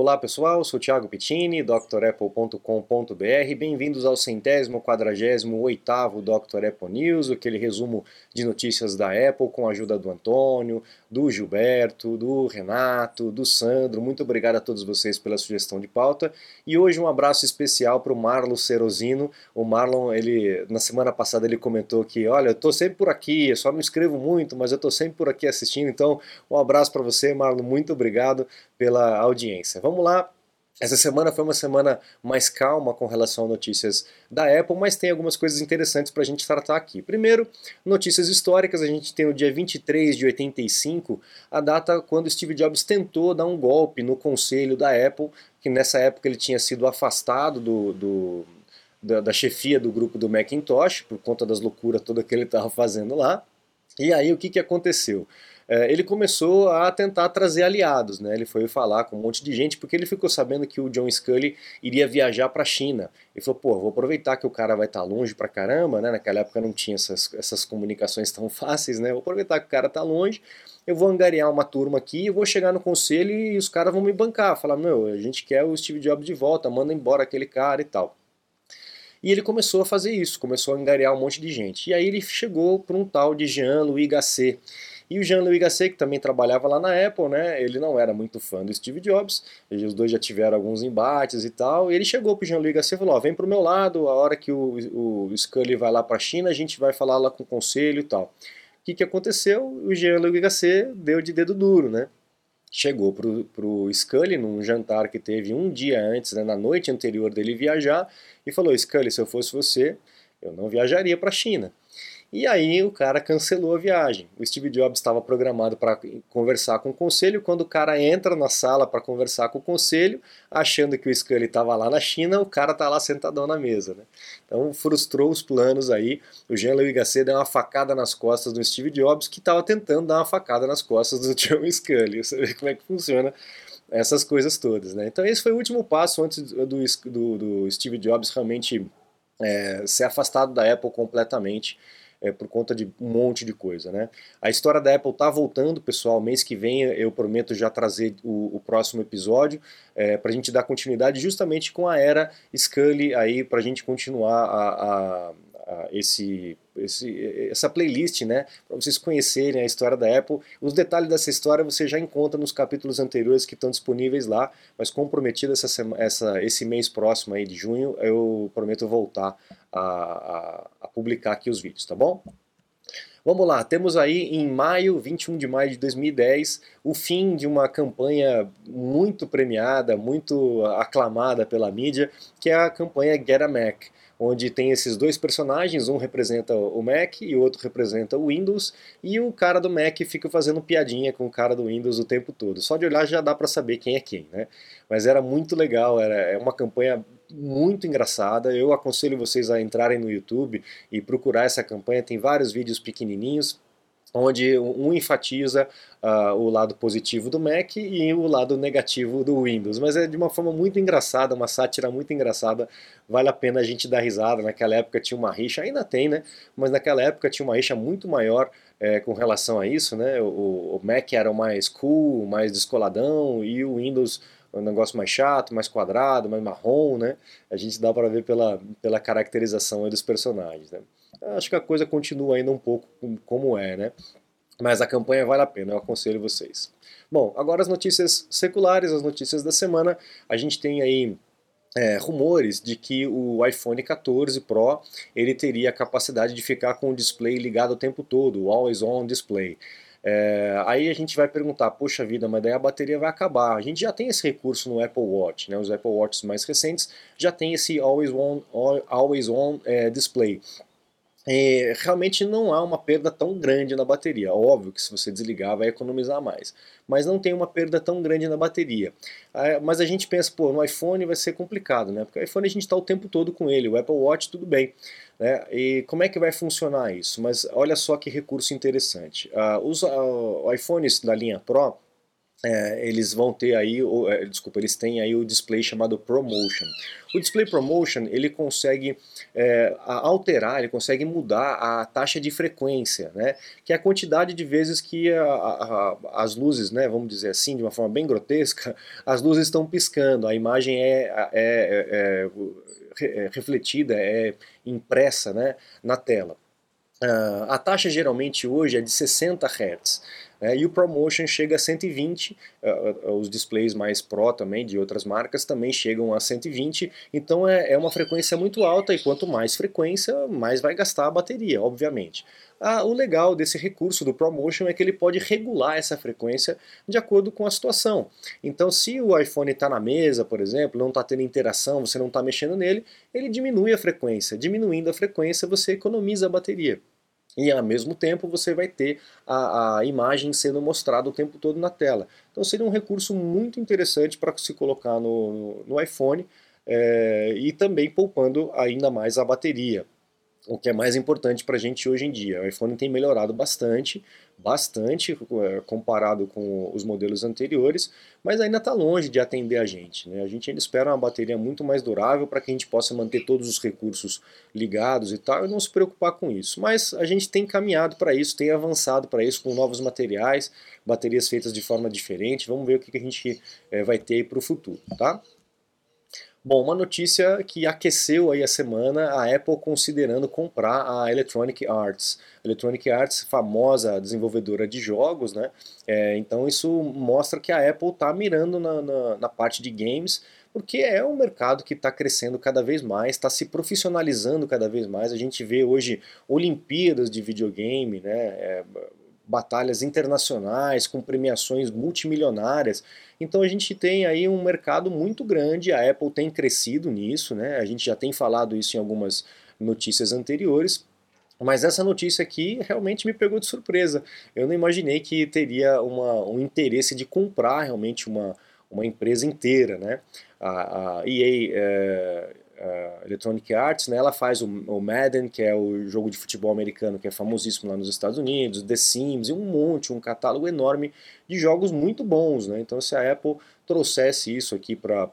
Olá pessoal, sou Thiago Pittini, drapple.com.br. Bem-vindos ao centésimo quadragésimo oitavo Dr. Apple News, aquele resumo de notícias da Apple com a ajuda do Antônio, do Gilberto, do Renato, do Sandro. Muito obrigado a todos vocês pela sugestão de pauta. E hoje um abraço especial para o Marlon Serosino. O Marlon, ele na semana passada ele comentou que, olha, eu tô sempre por aqui, eu só não escrevo muito, mas eu tô sempre por aqui assistindo. Então, um abraço para você, Marlon. Muito obrigado pela audiência. Vamos lá. Essa semana foi uma semana mais calma com relação a notícias da Apple, mas tem algumas coisas interessantes para a gente tratar aqui. Primeiro, notícias históricas. A gente tem o dia 23 de 85, a data quando Steve Jobs tentou dar um golpe no conselho da Apple, que nessa época ele tinha sido afastado do, do da, da chefia do grupo do Macintosh, por conta das loucuras toda que ele estava fazendo lá. E aí o que, que aconteceu? É, ele começou a tentar trazer aliados, né? Ele foi falar com um monte de gente porque ele ficou sabendo que o John Scully iria viajar para a China. Ele falou, pô, vou aproveitar que o cara vai estar tá longe pra caramba, né? Naquela época não tinha essas, essas comunicações tão fáceis, né? Vou aproveitar que o cara tá longe, eu vou angariar uma turma aqui, eu vou chegar no conselho e os caras vão me bancar, falar, meu, a gente quer o Steve Jobs de volta, manda embora aquele cara e tal. E ele começou a fazer isso, começou a angariar um monte de gente. E aí ele chegou para um tal de Jean-Louis Gasset. E o Jean-Louis Gasset, que também trabalhava lá na Apple, né, ele não era muito fã do Steve Jobs, os dois já tiveram alguns embates e tal, e ele chegou pro Jean-Louis Gasset e falou, ó, vem pro meu lado, a hora que o, o Scully vai lá para a China, a gente vai falar lá com o conselho e tal. O que, que aconteceu? O Jean-Louis Gasset deu de dedo duro, né? chegou pro, pro Scully num jantar que teve um dia antes, né, na noite anterior dele viajar, e falou: Scully, se eu fosse você, eu não viajaria para a China. E aí o cara cancelou a viagem. O Steve Jobs estava programado para conversar com o conselho. Quando o cara entra na sala para conversar com o conselho, achando que o Scully estava lá na China, o cara está lá sentadão na mesa. Né? Então frustrou os planos aí. O Jean-Louis Gasset deu uma facada nas costas do Steve Jobs, que estava tentando dar uma facada nas costas do John Scully. Você vê como é que funciona essas coisas todas. Né? Então esse foi o último passo antes do, do, do Steve Jobs realmente é, ser afastado da Apple completamente é, por conta de um monte de coisa. Né? A história da Apple está voltando, pessoal. Mês que vem eu prometo já trazer o, o próximo episódio é, para a gente dar continuidade justamente com a era Scully aí para a gente continuar a, a esse esse, essa playlist, né, para vocês conhecerem a história da Apple. Os detalhes dessa história você já encontra nos capítulos anteriores que estão disponíveis lá, mas comprometido essa, essa, esse mês próximo aí de junho, eu prometo voltar a, a, a publicar aqui os vídeos, tá bom? Vamos lá, temos aí em maio, 21 de maio de 2010, o fim de uma campanha muito premiada, muito aclamada pela mídia, que é a campanha Get a Mac onde tem esses dois personagens, um representa o Mac e o outro representa o Windows, e o cara do Mac fica fazendo piadinha com o cara do Windows o tempo todo. Só de olhar já dá para saber quem é quem, né? Mas era muito legal, era é uma campanha muito engraçada. Eu aconselho vocês a entrarem no YouTube e procurar essa campanha. Tem vários vídeos pequenininhos onde um enfatiza uh, o lado positivo do Mac e o lado negativo do Windows, mas é de uma forma muito engraçada, uma sátira muito engraçada, vale a pena a gente dar risada, naquela época tinha uma rixa, ainda tem, né, mas naquela época tinha uma rixa muito maior é, com relação a isso, né, o, o Mac era o mais cool, mais descoladão e o Windows um negócio mais chato, mais quadrado, mais marrom, né? A gente dá para ver pela, pela caracterização dos personagens, né? Acho que a coisa continua ainda um pouco como é, né? Mas a campanha vale a pena, eu aconselho vocês. Bom, agora as notícias seculares, as notícias da semana. A gente tem aí é, rumores de que o iPhone 14 Pro ele teria a capacidade de ficar com o display ligado o tempo todo, o Always On Display. É, aí a gente vai perguntar, poxa vida, mas daí a bateria vai acabar. A gente já tem esse recurso no Apple Watch, né? os Apple Watches mais recentes já tem esse Always On, always on é, Display realmente não há uma perda tão grande na bateria. Óbvio que se você desligar vai economizar mais, mas não tem uma perda tão grande na bateria. É, mas a gente pensa, pô, no iPhone vai ser complicado, né? Porque o iPhone a gente está o tempo todo com ele, o Apple Watch tudo bem. Né? E como é que vai funcionar isso? Mas olha só que recurso interessante. Uh, os uh, iPhones da linha Pro, é, eles vão ter aí, o, é, desculpa, eles têm aí o display chamado Promotion. O display Promotion ele consegue é, alterar, ele consegue mudar a taxa de frequência, né? Que é a quantidade de vezes que a, a, a, as luzes, né? Vamos dizer assim, de uma forma bem grotesca, as luzes estão piscando, a imagem é, é, é, é refletida, é impressa, né? Na tela. Uh, a taxa geralmente hoje é de 60 Hz. É, e o ProMotion chega a 120, uh, uh, os displays mais Pro também, de outras marcas, também chegam a 120, então é, é uma frequência muito alta e quanto mais frequência, mais vai gastar a bateria, obviamente. Ah, o legal desse recurso do ProMotion é que ele pode regular essa frequência de acordo com a situação. Então, se o iPhone está na mesa, por exemplo, não está tendo interação, você não está mexendo nele, ele diminui a frequência. Diminuindo a frequência, você economiza a bateria e ao mesmo tempo você vai ter a, a, imagem sendo mostrada o tempo todo na tela. Então seria um recurso muito interessante para se colocar no, no iPhone é, e também poupando ainda mais a bateria o que é mais importante para a gente hoje em dia. O iPhone tem melhorado bastante, bastante é, comparado com os modelos anteriores, mas ainda está longe de atender a gente. Né? A gente ainda espera uma bateria muito mais durável para que a gente possa manter todos os recursos ligados e tal, e não se preocupar com isso. Mas a gente tem caminhado para isso, tem avançado para isso com novos materiais, baterias feitas de forma diferente. Vamos ver o que a gente é, vai ter para o futuro, tá? Bom, uma notícia que aqueceu aí a semana, a Apple considerando comprar a Electronic Arts. Electronic Arts, famosa desenvolvedora de jogos, né? É, então isso mostra que a Apple está mirando na, na, na, parte de games, porque é um mercado que está crescendo cada vez mais, está se profissionalizando cada vez mais. A gente vê hoje Olimpíadas de videogame, né? É, batalhas internacionais com premiações multimilionárias. Então a gente tem aí um mercado muito grande, a Apple tem crescido nisso, né? A gente já tem falado isso em algumas notícias anteriores. Mas essa notícia aqui realmente me pegou de surpresa. Eu não imaginei que teria uma, um interesse de comprar realmente uma, uma empresa inteira, né? A, a EA é, uh, Electronic Arts, né, ela faz o, o, Madden, que é o jogo de futebol americano que é famosíssimo lá nos Estados Unidos, The Sims e um monte, um catálogo enorme de jogos muito bons. Né? Então se a Apple trouxesse isso aqui para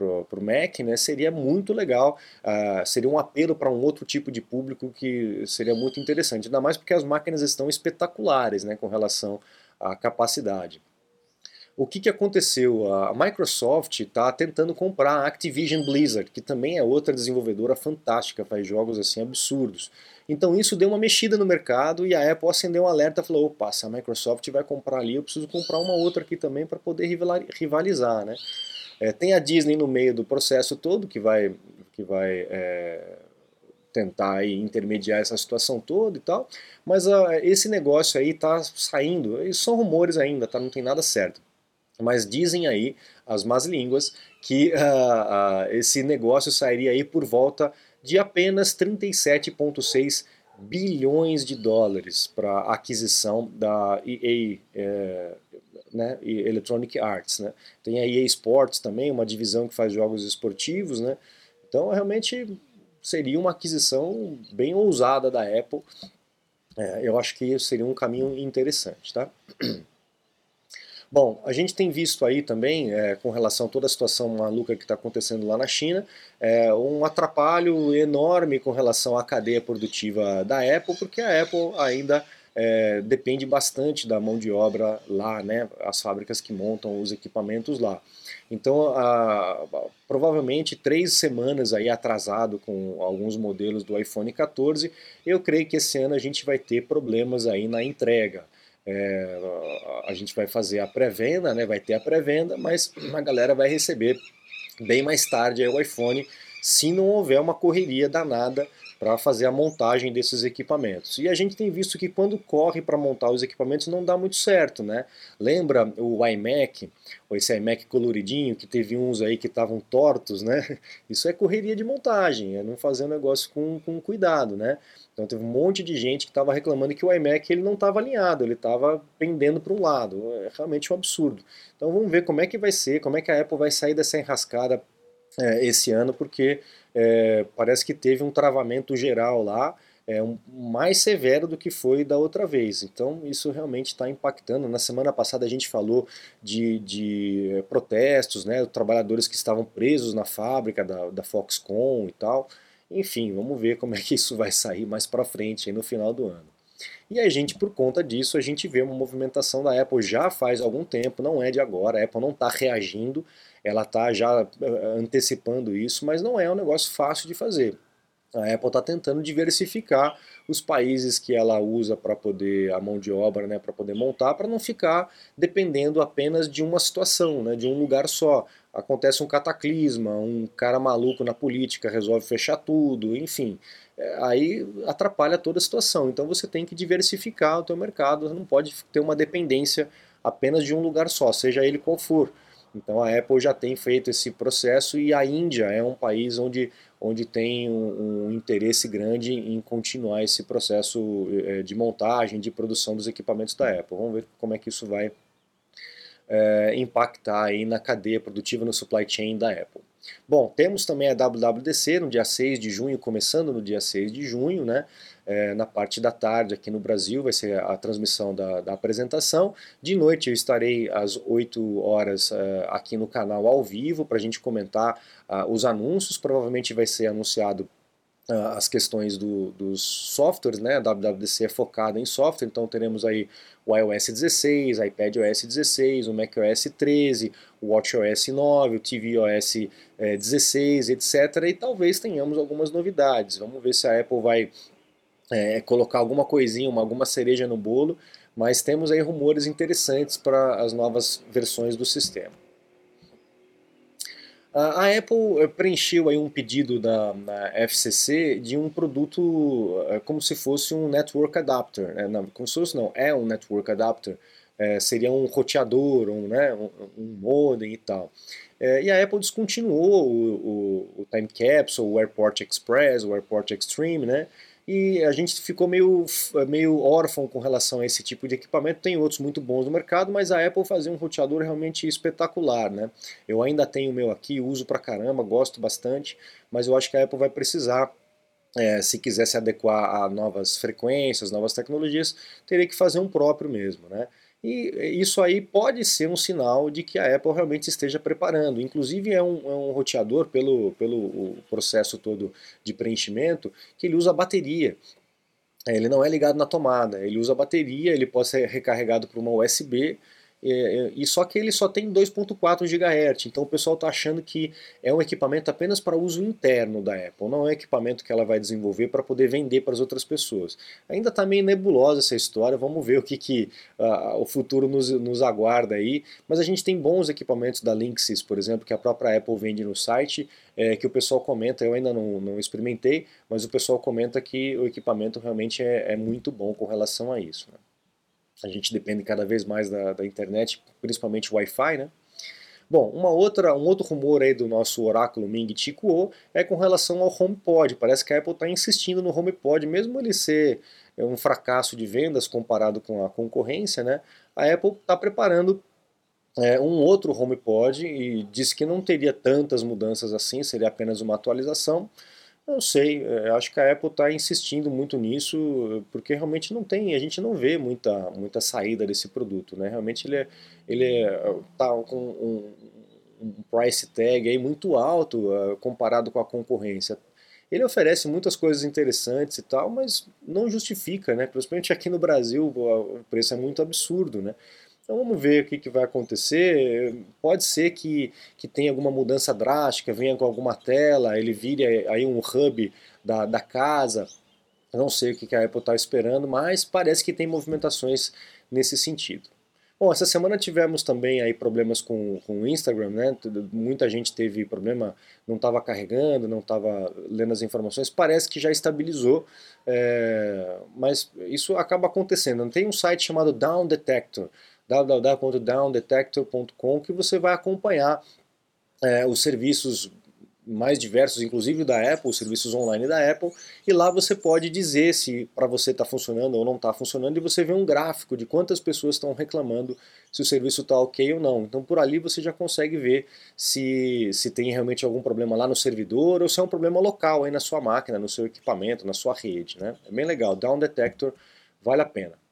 o Mac, né, seria muito legal, uh, seria um apelo para um outro tipo de público que seria muito interessante, ainda mais porque as máquinas estão espetaculares né, com relação à capacidade o que, que aconteceu? A Microsoft está tentando comprar a Activision Blizzard, que também é outra desenvolvedora fantástica, faz jogos assim absurdos. Então isso deu uma mexida no mercado e a Apple acendeu um alerta e falou: opa, se a Microsoft vai comprar ali, eu preciso comprar uma outra aqui também para poder rivalizar. Né? É, tem a Disney no meio do processo todo que vai, que vai é, tentar aí, intermediar essa situação toda e tal, mas uh, esse negócio aí está saindo, e são rumores ainda, tá? não tem nada certo. Mas dizem aí as más línguas que uh, uh, esse negócio sairia aí por volta de apenas 37,6 bilhões de dólares para aquisição da EA, é, né, Electronic Arts. Né? Tem a EA Sports também, uma divisão que faz jogos esportivos. Né? Então realmente seria uma aquisição bem ousada da Apple. É, eu acho que seria um caminho interessante. Tá? Bom, a gente tem visto aí também, é, com relação a toda a situação maluca que está acontecendo lá na China, é, um atrapalho enorme com relação à cadeia produtiva da Apple, porque a Apple ainda é, depende bastante da mão de obra lá, né, as fábricas que montam os equipamentos lá. Então, a, a, provavelmente três semanas aí atrasado com alguns modelos do iPhone 14, eu creio que esse ano a gente vai ter problemas aí na entrega. É, a gente vai fazer a pré-venda, né, vai ter a pré-venda, mas a galera vai receber bem mais tarde o iPhone se não houver uma correria danada para fazer a montagem desses equipamentos. E a gente tem visto que quando corre para montar os equipamentos não dá muito certo, né? Lembra o iMac, ou esse iMac coloridinho, que teve uns aí que estavam tortos, né? Isso é correria de montagem, é não fazer o negócio com, com cuidado, né? Então teve um monte de gente que estava reclamando que o iMac ele não estava alinhado, ele estava pendendo para um lado. É realmente um absurdo. Então vamos ver como é que vai ser, como é que a Apple vai sair dessa enrascada é, esse ano, porque é, parece que teve um travamento geral lá. é, um, mais severo do que foi da outra vez. Então isso realmente está impactando. Na semana passada a gente falou de, de eh, protestos, né, trabalhadores que estavam presos na fábrica da, da Foxconn e tal. Enfim, vamos ver como é que isso vai sair mais para frente no final do ano. E a gente, por conta disso, a gente vê uma movimentação da Apple já faz algum tempo, não é de agora, a Apple não está reagindo, ela está já eh, antecipando isso, mas não é um negócio fácil de fazer. A Apple está tentando diversificar os países que ela usa para poder a mão de obra, né, para poder montar, para não ficar dependendo apenas de uma situação, né, de um lugar só. Acontece um cataclisma, um cara maluco na política resolve fechar tudo, enfim, aí atrapalha toda a situação. Então você tem que diversificar o teu mercado, você não pode ter uma dependência apenas de um lugar só, seja ele qual for. Então a Apple já tem feito esse processo e a Índia é um país onde, onde tem um, um interesse grande em continuar esse processo é, de montagem, de produção dos equipamentos da Apple. Vamos ver como é que isso vai é, impactar aí na cadeia produtiva no supply chain da Apple. Bom, temos também a WWDC no dia 6 de junho, começando no dia 6 de junho, né? É, na parte da tarde aqui no Brasil vai ser a transmissão da, da apresentação. De noite eu estarei às 8 horas uh, aqui no canal ao vivo para a gente comentar uh, os anúncios. Provavelmente vai ser anunciado as questões do, dos softwares, né? A WWDC é focada em software, então teremos aí o iOS 16, iPadOS 16, o macOS 13, o WatchOS 9, o tvOS 16, etc. E talvez tenhamos algumas novidades. Vamos ver se a Apple vai é, colocar alguma coisinha, uma, alguma cereja no bolo, mas temos aí rumores interessantes para as novas versões do sistema. A Apple eh, preencheu aí um pedido da, FCC de um produto eh, como se fosse um network adapter, né? não, como se fosse não, é um network adapter, é, seria um roteador, um, né, um, um modem e tal. É, e a Apple descontinuou o, o, o Time Capsule, o Airport Express, o Airport Extreme, né, e a gente ficou meio, meio órfão com relação a esse tipo de equipamento. Tem outros muito bons no mercado, mas a Apple fazia um roteador realmente espetacular, né? Eu ainda tenho o meu aqui, uso pra caramba, gosto bastante, mas eu acho que a Apple vai precisar é, se quiser se adequar a novas frequências, novas tecnologias, teria que fazer um próprio mesmo, né? E isso aí pode ser um sinal de que a Apple realmente esteja preparando. Inclusive é um, é um roteador pelo, pelo processo todo de preenchimento que ele usa bateria. Ele não é ligado na tomada, ele usa bateria, ele pode ser recarregado por uma USB é, é, e só que ele só tem 2.4 GHz, então o pessoal está achando que é um equipamento apenas para uso interno da Apple, não é um equipamento que ela vai desenvolver para poder vender para as outras pessoas. Ainda está meio nebulosa essa história, vamos ver o que, que uh, o futuro nos, nos aguarda aí, mas a gente tem bons equipamentos da Linksys, por exemplo, que a própria Apple vende no site, é, que o pessoal comenta, eu ainda não, não experimentei, mas o pessoal comenta que o equipamento realmente é, é muito bom com relação a isso. Né? A gente depende cada vez mais da, da internet, principalmente Wi-Fi, né? Bom, uma outra, um outro rumor aí do nosso oráculo Ming Chi Kuo é com relação ao HomePod. Parece que a Apple está insistindo no HomePod, mesmo ele ser um fracasso de vendas comparado com a concorrência, né? A Apple está preparando é, um outro HomePod e disse que não teria tantas mudanças assim, seria apenas uma atualização. Não sei, é, acho que a Apple está insistindo muito nisso, porque realmente não tem, a gente não vê muita, muita saída desse produto, né? Realmente ele é, ele é, tá com um, um price tag aí muito alto uh, comparado com a concorrência. Ele oferece muitas coisas interessantes e tal, mas não justifica, né? Principalmente aqui no Brasil o preço é muito absurdo, né? Então vamos ver o que, que vai acontecer. Pode ser que, que tenha alguma mudança drástica, venha com alguma tela, ele vire aí um hub da, da casa. Não sei o que, que a Apple está esperando, mas parece que tem movimentações nesse sentido. Bom, essa semana tivemos também aí problemas com, com o Instagram, né? Muita gente teve problema, não estava carregando, não estava lendo as informações. Parece que já estabilizou, é, mas isso acaba acontecendo. Tem um site chamado Down Detector www.downdetector.com que você vai acompanhar é, os serviços mais diversos, inclusive da Apple, serviços online da Apple, e lá você pode dizer se para você está funcionando ou não está funcionando, e você vê um gráfico de quantas pessoas estão reclamando se o serviço está ok ou não. Então por ali você já consegue ver se, se tem realmente algum problema lá no servidor ou se é um problema local aí na sua máquina, no seu equipamento, na sua rede. Né? É bem legal, Down Detector vale a pena.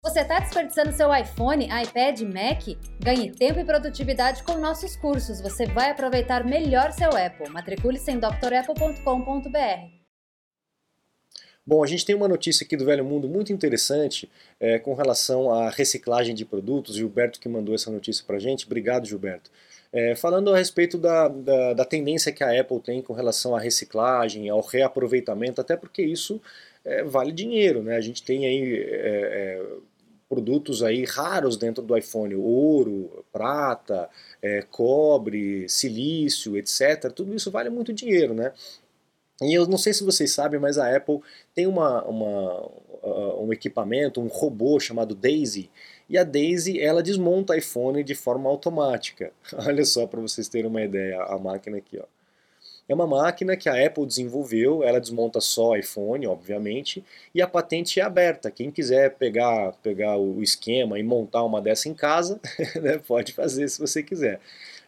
Você está desperdiçando seu iPhone, iPad, Mac? Ganhe tempo e produtividade com nossos cursos. Você vai aproveitar melhor seu Apple. Matricule-se em drapple.com.br. Bom, a gente tem uma notícia aqui do Velho Mundo muito interessante é, com relação à reciclagem de produtos. Gilberto que mandou essa notícia para a gente. Obrigado, Gilberto. É, falando a respeito da, da, da, tendência que a Apple tem com relação à reciclagem, ao reaproveitamento, até porque isso é, vale dinheiro, né? A gente tem aí é, é, produtos aí raros dentro do iPhone, ouro, prata, é, cobre, silício, etc. Tudo isso vale muito dinheiro, né? E eu não sei se vocês sabem, mas a Apple tem uma, uma, uh, um equipamento, um robô chamado Daisy, e a Daisy ela desmonta iPhone de forma automática. Olha só para vocês terem uma ideia, a máquina aqui, ó. É uma máquina que a Apple desenvolveu, ela desmonta só iPhone, obviamente, e a patente é aberta. Quem quiser pegar, pegar o esquema e montar uma dessa em casa, né, pode fazer se você quiser.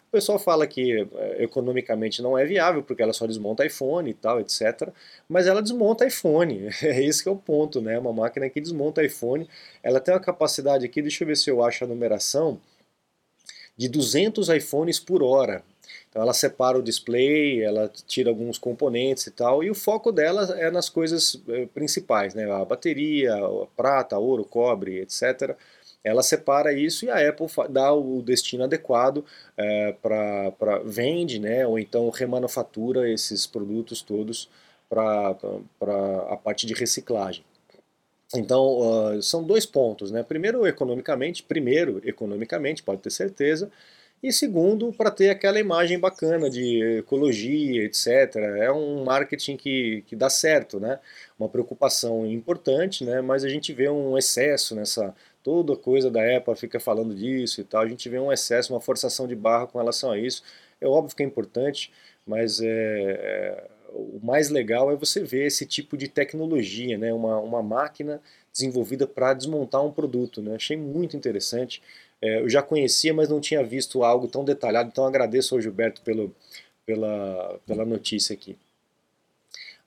O pessoal fala que é, economicamente não é viável, porque ela só desmonta iPhone e tal, etc. Mas ela desmonta iPhone, é esse que é o ponto, né? Uma máquina que desmonta iPhone, ela tem uma capacidade aqui, deixa eu ver se eu acho a numeração, de 200 iPhones por hora. Então ela separa o display, ela tira alguns componentes e tal, e o foco dela é nas coisas eh, principais, né? a bateria, a prata, ouro, cobre, etc. Ela separa isso e a Apple dá o destino adequado é, eh, para vende, né? ou então remanufatura esses produtos todos para a parte de reciclagem. Então, uh, são dois pontos, né? Primeiro, economicamente, primeiro, economicamente, pode ter certeza, e segundo, para ter aquela imagem bacana de ecologia, etc. É um marketing que, que dá certo, né? Uma preocupação importante, né? Mas a gente vê um excesso nessa toda coisa da Apple fica falando disso e tal. A gente vê um excesso, uma forçação de barra com relação a isso. É óbvio que é importante, mas é, é, o mais legal é você ver esse tipo de tecnologia, né? Uma, uma máquina desenvolvida para desmontar um produto, né? Achei muito interessante. É, eu já conhecia, mas não tinha visto algo tão detalhado, então agradeço ao Gilberto pelo, pela, pela notícia aqui.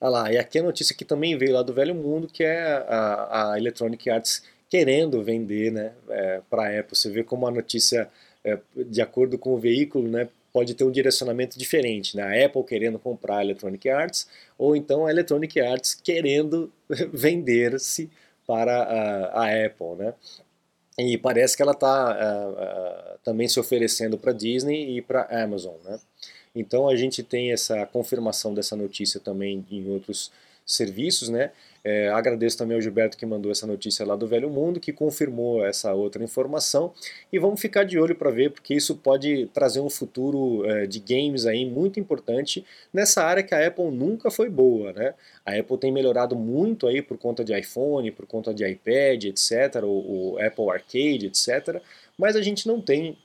Ah lá, e aqui a notícia que também veio lá do Velho Mundo, que é a, a Electronic Arts querendo vender né, é, para a Apple. Você vê como a notícia, é, de acordo com o veículo, né, pode ter um direcionamento diferente. Né? A Apple querendo comprar a Electronic Arts, ou então a Electronic Arts querendo vender-se para a, a Apple. Né? E parece que ela está uh, é, uh, é, também se oferecendo para Disney e para Amazon, né? Então a gente tem essa confirmação dessa notícia também em outros serviços, né? É, agradeço também ao Gilberto que mandou essa notícia lá do Velho Mundo, que confirmou essa outra informação. E vamos ficar de olho para ver, porque isso pode trazer um futuro é, de games aí muito importante nessa área que a Apple nunca foi boa, né? A Apple tem melhorado muito aí por conta de iPhone, por conta de iPad, etc., o, o Apple Arcade, etc., mas a gente não tem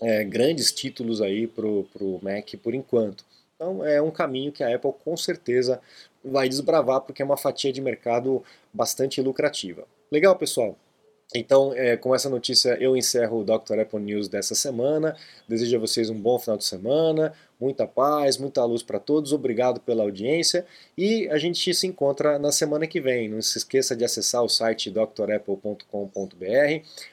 é, grandes títulos aí pro, pro Mac por enquanto. Então é um caminho que a Apple com certeza vai desbravar porque é uma fatia de mercado bastante lucrativa. Legal, pessoal? Então, é, com essa notícia, eu encerro o Dr. Apple News dessa semana. Desejo a vocês um bom final de semana, muita paz, muita luz para todos. Obrigado pela audiência e a gente se encontra na semana que vem. Não se esqueça de acessar o site drapple.com.br.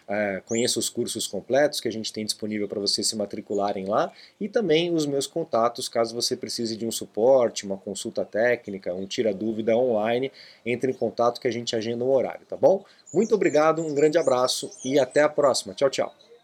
É, conheça os cursos completos que a gente tem disponível para vocês se matricularem lá e também os meus contatos caso você precise de um suporte, uma consulta técnica, um tira-dúvida online. Entre em contato que a gente agenda um horário, tá bom? Muito obrigado, um grande abraço e até a próxima. Tchau, tchau.